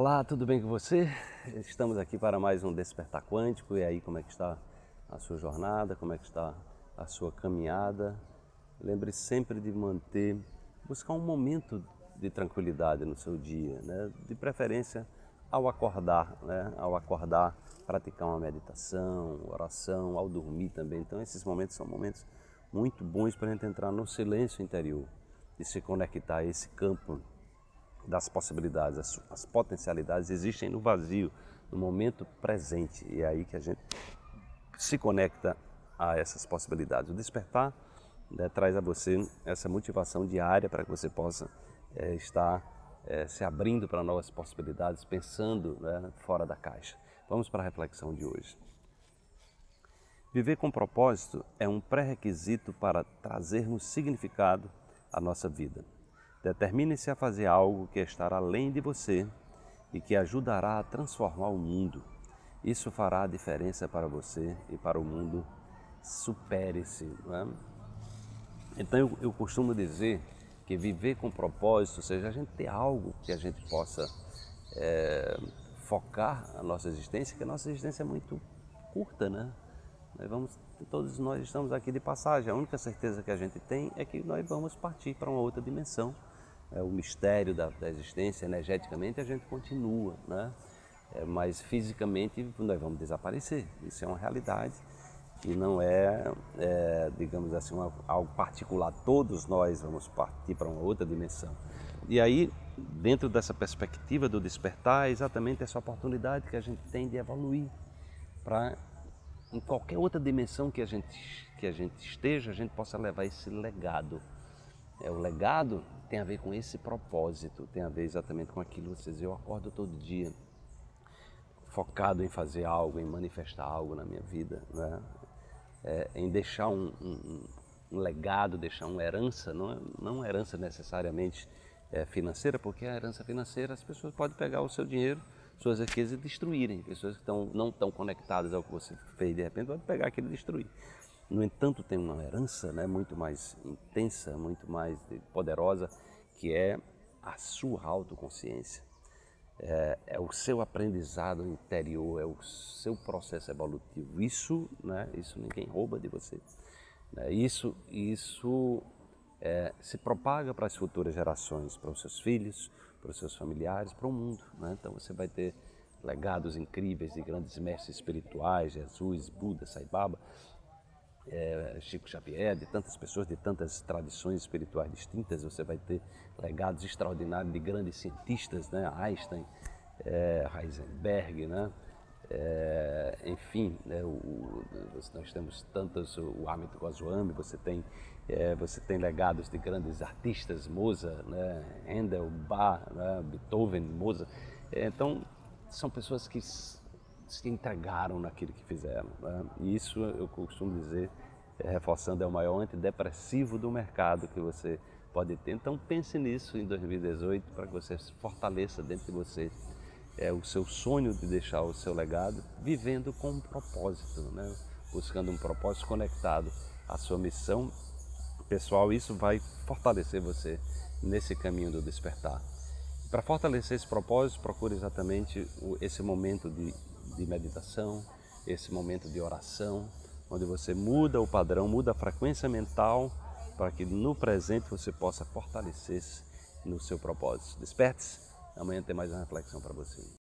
Olá, tudo bem com você? Estamos aqui para mais um Despertar Quântico. E aí, como é que está a sua jornada? Como é que está a sua caminhada? Lembre sempre de manter, buscar um momento de tranquilidade no seu dia, né? de preferência ao acordar, né? ao acordar, praticar uma meditação, oração, ao dormir também. Então, esses momentos são momentos muito bons para a gente entrar no silêncio interior e se conectar a esse campo das possibilidades, as, as potencialidades existem no vazio, no momento presente. E é aí que a gente se conecta a essas possibilidades. O despertar né, traz a você essa motivação diária para que você possa é, estar é, se abrindo para novas possibilidades, pensando né, fora da caixa. Vamos para a reflexão de hoje. Viver com propósito é um pré-requisito para trazermos significado à nossa vida. Determine-se a fazer algo que estará além de você e que ajudará a transformar o mundo. Isso fará a diferença para você e para o mundo. Supere-se. É? Então eu, eu costumo dizer que viver com propósito, ou seja, a gente ter algo que a gente possa é, focar a nossa existência, que a nossa existência é muito curta, né? Nós vamos, todos nós estamos aqui de passagem. A única certeza que a gente tem é que nós vamos partir para uma outra dimensão é, o mistério da, da, existência, energeticamente a gente continua, né? É, mas fisicamente nós vamos desaparecer. Isso é uma realidade e não é, é digamos assim, uma, algo particular. Todos nós vamos partir para uma outra dimensão. E aí, dentro dessa perspectiva do despertar, é exatamente essa oportunidade que a gente tem de evoluir para em qualquer outra dimensão que a gente que a gente esteja, a gente possa levar esse legado. É o legado tem a ver com esse propósito, tem a ver exatamente com aquilo vocês. Eu acordo todo dia focado em fazer algo, em manifestar algo na minha vida, né? É, em deixar um, um, um, legado, deixar uma herança, não, é, não uma herança necessariamente é, financeira, porque a herança financeira as pessoas podem pegar o seu dinheiro, suas riquezas e destruírem. Pessoas que estão, não estão conectadas ao que você fez de repente podem pegar aquilo e destruir. No entanto, tem uma herança né, muito mais intensa, muito mais poderosa, que é a sua autoconsciência. É, é, o seu aprendizado interior, é o seu processo evolutivo. Isso, né, isso ninguém rouba de você. Né? Isso, isso é, se propaga para as futuras gerações, para os seus filhos, para os seus familiares, para o mundo. Né? Então você vai ter legados incríveis de grandes mestres espirituais, Jesus, Buda, Sai Baba, é, Chico Xavier, de tantas pessoas, de tantas tradições espirituais distintas, você vai ter legados extraordinários de grandes cientistas, né? Einstein, é, Heisenberg, né? É, enfim, né? o, nós temos tantos, o Amit Goswami, você tem, é, você tem legados de grandes artistas, Mozart, né? Handel, Bach, né? Beethoven, Mozart. É, então, são pessoas que se entregaram naquilo que fizeram. Né? E isso eu costumo dizer, reforçando, é o maior antidepressivo do mercado que você pode ter. Então pense nisso em 2018 para que você fortaleça dentro de você é, o seu sonho de deixar o seu legado, vivendo com um propósito, né? buscando um propósito conectado à sua missão pessoal. Isso vai fortalecer você nesse caminho do despertar. Para fortalecer esse propósito, procure exatamente esse momento de de meditação, esse momento de oração, onde você muda o padrão, muda a frequência mental para que no presente você possa fortalecer-se no seu propósito. Desperte-se, amanhã tem mais uma reflexão para você.